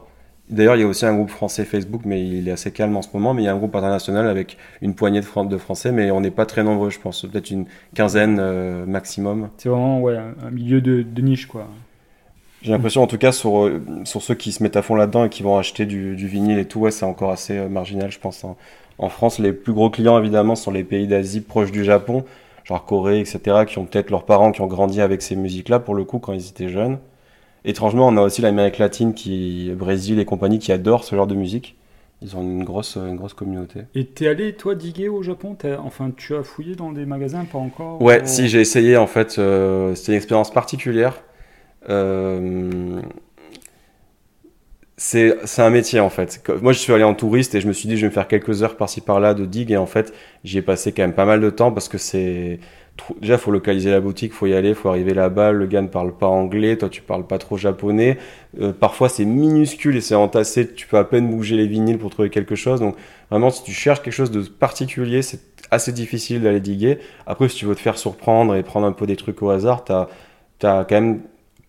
D'ailleurs, il y a aussi un groupe français Facebook, mais il est assez calme en ce moment. Mais il y a un groupe international avec une poignée de, Fran- de Français, mais on n'est pas très nombreux, je pense. Peut-être une quinzaine euh, maximum. C'est vraiment ouais, un milieu de, de niche, quoi. J'ai l'impression, en tout cas, sur, euh, sur ceux qui se mettent à fond là-dedans et qui vont acheter du, du vinyle et tout, ouais, c'est encore assez euh, marginal, je pense. En, en France, les plus gros clients, évidemment, sont les pays d'Asie proches du Japon, genre Corée, etc., qui ont peut-être leurs parents qui ont grandi avec ces musiques-là, pour le coup, quand ils étaient jeunes. Étrangement, on a aussi l'Amérique latine, qui, Brésil et compagnie, qui adorent ce genre de musique. Ils ont une grosse, une grosse communauté. Et t'es allé, toi, diguer au Japon? Enfin, tu as fouillé dans des magasins, pas encore? Ouais, ou- si, j'ai essayé, en fait. euh, C'était une expérience particulière. Euh, c'est un métier en fait. Moi je suis allé en touriste et je me suis dit je vais me faire quelques heures par-ci par-là de digue et en fait j'y ai passé quand même pas mal de temps parce que c'est déjà faut localiser la boutique, faut y aller, faut arriver là-bas, le gars ne parle pas anglais, toi tu parles pas trop japonais, Euh, parfois c'est minuscule et c'est entassé, tu peux à peine bouger les vinyles pour trouver quelque chose. Donc vraiment si tu cherches quelque chose de particulier c'est assez difficile d'aller diguer. Après si tu veux te faire surprendre et prendre un peu des trucs au hasard, t'as as quand même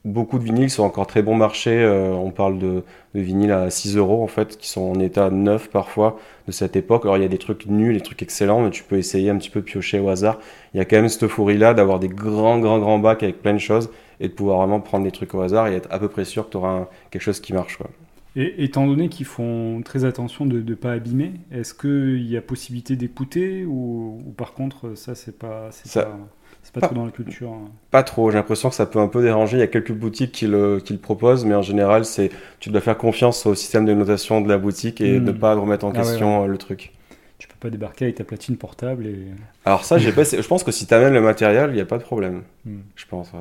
beaucoup de vinyles sont encore très bon marché. euh, on parle de, de vinyles à 6 euros en fait, qui sont en état neuf parfois de cette époque. Alors il y a des trucs nuls, des trucs excellents, mais tu peux essayer un petit peu piocher au hasard. Il y a quand même cette euphorie là d'avoir des grands, grands, grands bacs avec plein de choses et de pouvoir vraiment prendre des trucs au hasard et être à peu près sûr que tu auras quelque chose qui marche. Quoi. Et étant donné qu'ils font très attention de ne pas abîmer, est-ce qu'il y a possibilité d'écouter ou, ou par contre, ça, c'est pas, Ça- pas, c'est pas pas- trop dans la culture hein Pas trop, j'ai l'impression que ça peut un peu déranger. Il y a quelques boutiques qui le, qui le proposent, mais en général, c'est tu dois faire confiance au système de notation de la boutique et ne pas remettre en Ah ouais, question euh, le truc. Tu peux pas débarquer avec ta platine portable et. Alors ça, j'ai pas, je pense que si tu amènes le matériel, il n'y a pas de problème. Hmm. Je pense, ouais.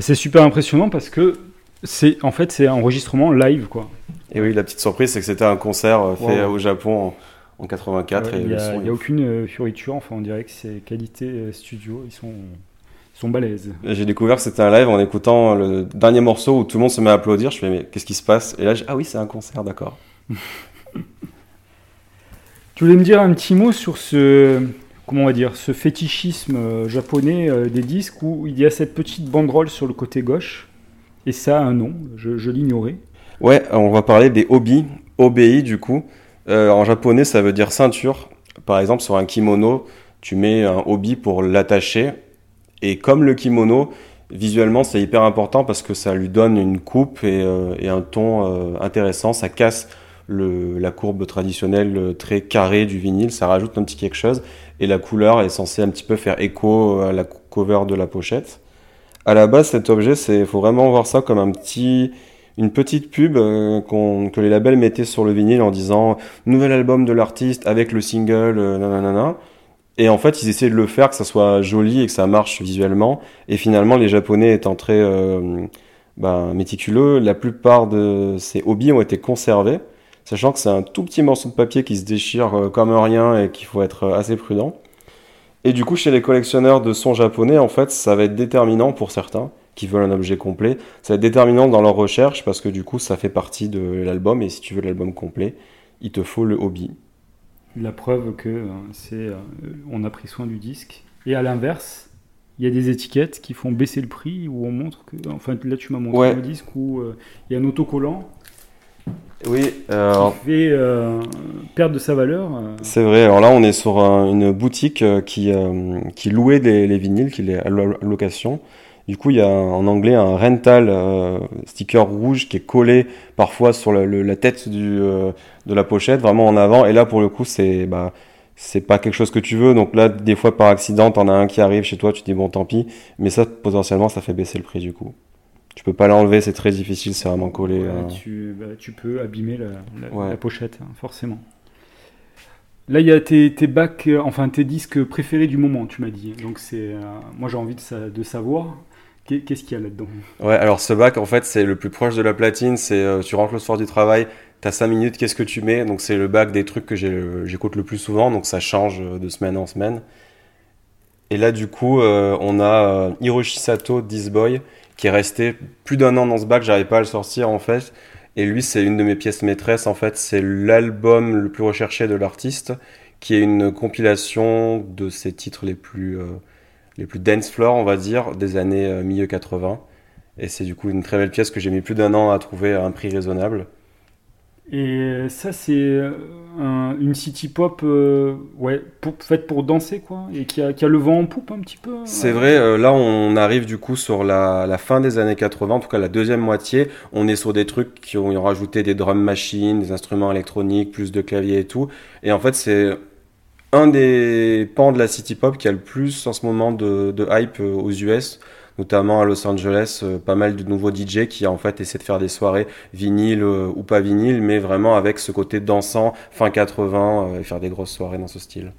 C'est super impressionnant parce que c'est en fait c'est un enregistrement live quoi. Et oui, la petite surprise, c'est que c'était un concert euh, fait Wow. au Japon en, en 84. Ouais, et Il n'y a, son aucune euh, fioriture, enfin on dirait que c'est qualité euh, studio, ils sont, ils sont balèzes. J'ai découvert que c'était un live en écoutant le dernier morceau où tout le monde se met à applaudir. Je fais, mais qu'est-ce qui se passe? Et là, ah oui, c'est un concert, d'accord. Tu voulais me dire un petit mot sur ce, comment on va dire, ce fétichisme euh, japonais euh, des disques où il y a cette petite banderole sur le côté gauche et ça a un nom, je, l'ignorais. Ouais, on va parler des obi, obi du coup. Euh, en japonais, ça veut dire ceinture. Par exemple, sur un kimono, tu mets un obi pour l'attacher. Et comme le kimono, visuellement, c'est hyper important parce que ça lui donne une coupe et, un ton intéressant. Ça casse la courbe traditionnelle très carrée du vinyle. Ça rajoute un petit quelque chose. Et la couleur est censée un petit peu faire écho à la cover de la pochette. À la base, cet objet, c'est, faut vraiment voir ça comme un petit, une petite pub euh, que les labels mettaient sur le vinyle en disant nouvel album de l'artiste avec le single, euh, nanana. Et en fait, ils essayaient de le faire, que ça soit joli et que ça marche visuellement. Et finalement, les Japonais étant très euh, ben, méticuleux, la plupart de ces hobbies ont été conservés, sachant que c'est un tout petit morceau de papier qui se déchire euh, comme rien et qu'il faut être euh, assez prudent. Et du coup, chez les collectionneurs de sons japonais, en fait, ça va être déterminant pour certains qui veulent un objet complet. Ça va être déterminant dans leur recherche parce que du coup, ça fait partie de l'album. Et si tu veux l'album complet, il te faut le hobby. La preuve que euh, c'est, on a pris soin du disque. Et à l'inverse, il y a des étiquettes qui font baisser le prix où on montre que, enfin là tu m'as montré Ouais. un disque où il y a un autocollant Oui, euh, qui fait euh, perdre de sa valeur. euh, c'est vrai. Alors là, on est sur un- une boutique euh, qui, euh, qui louait les, les vinyles, qui les à lo- location. Du coup, il y a en anglais un rental euh, sticker rouge qui est collé parfois sur le- la tête du, euh, de la pochette, vraiment en avant. Et là, pour le coup, c'est bah, c'est pas quelque chose que tu veux. Donc là, des fois, par accident, t'en as un qui arrive chez toi, tu te dis bon, tant pis. Mais ça, potentiellement, ça fait baisser le prix du coup. Tu peux pas l'enlever, c'est très difficile, c'est vraiment collé. ouais, euh. tu, bah, tu peux abîmer la, la- Ouais. la pochette, hein, forcément. Là, il y a tes, tes bacs, euh, enfin tes disques préférés du moment, tu m'as dit. Donc c'est, euh, moi j'ai envie de, sa- de savoir qu'est- qu'est-ce qu'il y a là-dedans? Ouais, alors ce bac, en fait, c'est le plus proche de la platine. C'est euh, tu rentres le soir du travail, t'as 5 minutes, qu'est-ce que tu mets? Donc c'est le bac des trucs que j'écoute le plus souvent, donc ça change de semaine en semaine. Et là, du coup, euh, on a Hiroshi Sato, This Boy, qui est resté plus d'un an dans ce bac, j'arrivais pas à le sortir en fait. Et lui, c'est une de mes pièces maîtresses, en fait, c'est l'album le plus recherché de l'artiste, qui est une compilation de ses titres les plus, euh, les plus dance floor, on va dire, des années euh, milieu 80. Et c'est du coup une très belle pièce que j'ai mis plus d'un an à trouver à un prix raisonnable. Et ça, c'est euh, un- une city pop euh, ouais, faite pour danser, quoi, et qui a, qui a le vent en poupe un petit peu. C'est ouais. vrai, euh, là on arrive du coup sur la, fin des années 80, en tout cas la deuxième moitié. On est sur des trucs qui ont, rajouté des drum machines, des instruments électroniques, plus de claviers et tout. Et en fait, c'est un des pans de la city pop qui a le plus en ce moment de, hype euh, aux US, notamment à Los Angeles. euh, Pas mal de nouveaux DJ qui en fait essaient de faire des soirées vinyle euh, ou pas vinyle, mais vraiment avec ce côté dansant fin 80 euh, et faire des grosses soirées dans ce style.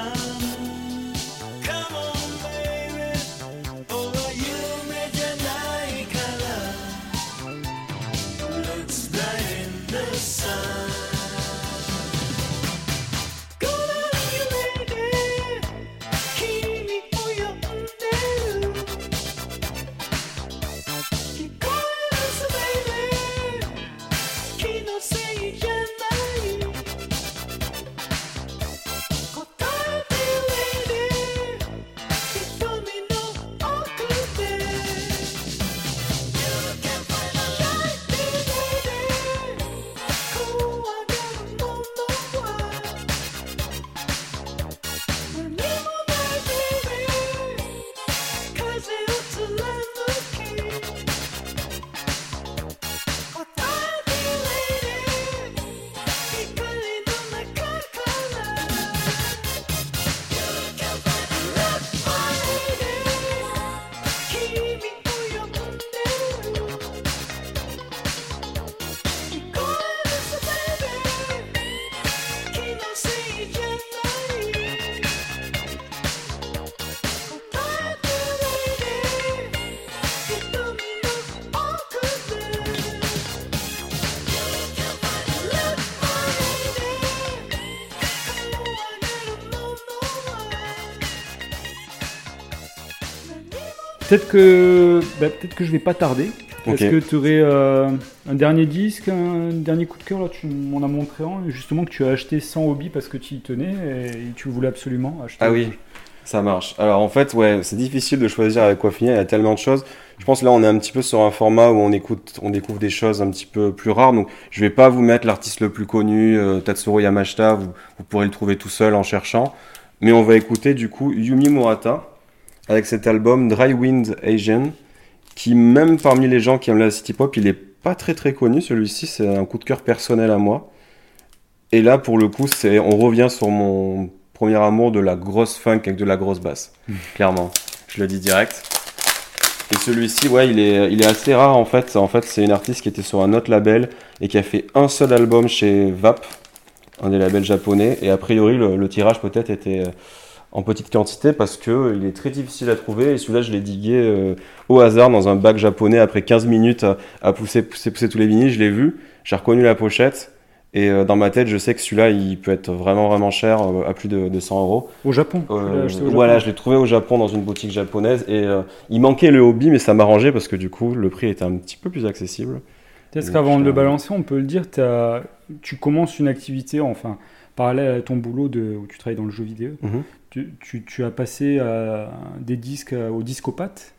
time peut-être que, bah, peut-être que je vais pas tarder. Ok. Est-ce que tu aurais euh, un dernier disque, un dernier coup de cœur là Tu m'en as montré un, justement que tu as acheté sans hobby parce que tu y tenais et tu voulais absolument acheter. Ah oui, ça marche. Alors en fait, ouais, c'est difficile de choisir avec quoi finir. Il y a tellement de choses. Je pense que là, on est un petit peu sur un format où on écoute, on découvre des choses un petit peu plus rares. Donc, je vais pas vous mettre l'artiste le plus connu, euh, Tatsuro Yamashita. Vous, vous pourrez le trouver tout seul en cherchant. Mais on va écouter du coup Yumi Murata avec cet album Dry Wind Asian, qui même parmi les gens qui aiment la city pop, il est pas très très connu. Celui-ci, c'est un coup de cœur personnel à moi. Et là, pour le coup, c'est, on revient sur mon premier amour de la grosse funk avec de la grosse basse. Clairement. Je le dis direct. Et celui-ci, ouais, il est, il est assez rare en fait. En fait, c'est une artiste qui était sur un autre label et qui a fait un seul album chez VAP, un des labels japonais. Et a priori, le, le tirage peut-être était en petite quantité parce que euh, il est très difficile à trouver. Et celui-là, je l'ai digué euh, au hasard dans un bac japonais après 15 minutes à, à pousser, pousser, pousser tous les vinyles. Je l'ai vu, j'ai reconnu la pochette. Et euh, dans ma tête, je sais que celui-là, il peut être vraiment, vraiment cher, euh, à plus de, de 100 euros. Au Japon. voilà, je l'ai trouvé au Japon dans une boutique japonaise et il manquait le hobby, mais ça m'arrangeait parce que du coup, le prix était un petit peu plus accessible. Est-ce Donc, qu'avant de le balancer, on peut le dire, tu commences une activité, enfin, parallèle à ton boulot de, où tu travailles dans le jeu vidéo. Mhm. Tu, tu- tu as passé euh, des disques euh, au discopathe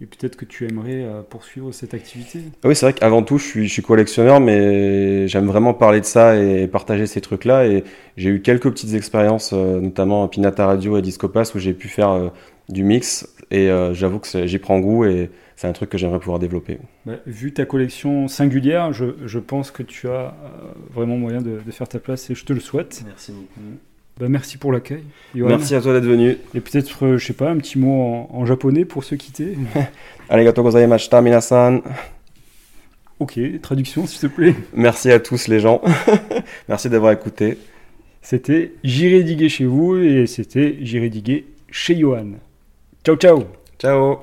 et peut-être que tu aimerais euh, poursuivre cette activité? Ah Oui, c'est vrai qu'avant tout, je suis, je suis collectionneur, mais j'aime vraiment parler de ça et partager ces trucs-là. Et j'ai eu quelques petites expériences, euh, notamment à Pinata Radio et Discopass, où j'ai pu faire euh, du mix. Et euh, j'avoue que j'y prends goût et c'est un truc que j'aimerais pouvoir développer. Bah, vu ta collection singulière, je, je pense que tu as euh, vraiment moyen de, de faire ta place et je te le souhaite. Merci beaucoup. Bah, merci pour l'accueil. Merci à toi d'être venu. Et peut-être, euh, je sais pas, un petit mot en, en japonais pour se quitter. Arigato gozaimashita, minasan. ok, traduction s'il te plaît. Merci à tous les gens. Merci d'avoir écouté. C'était J'irai diguer chez vous et c'était J'irai diguer chez Johan. Ciao ciao Ciao.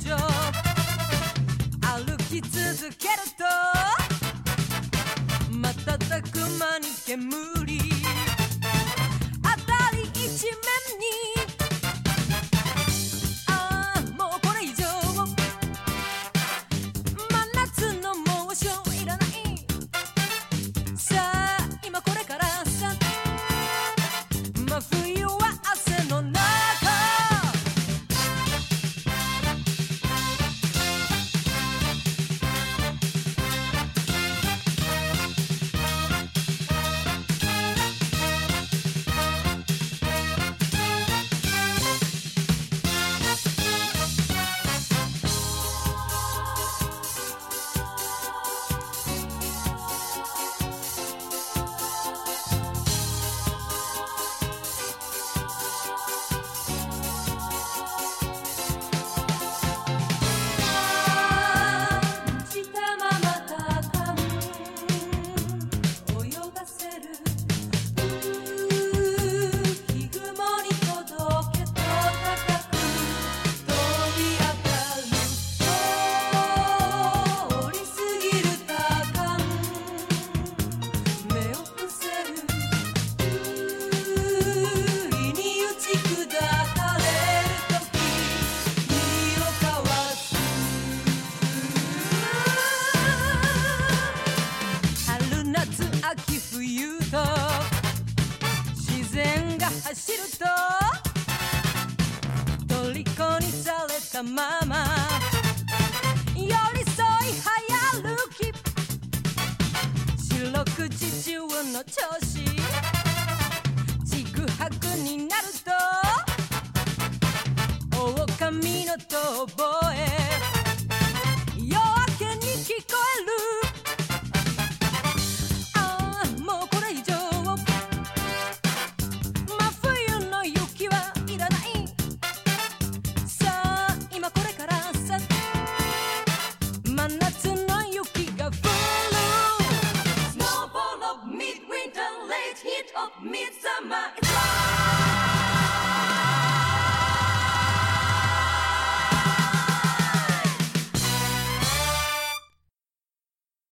上歩き続けると瞬く間に煙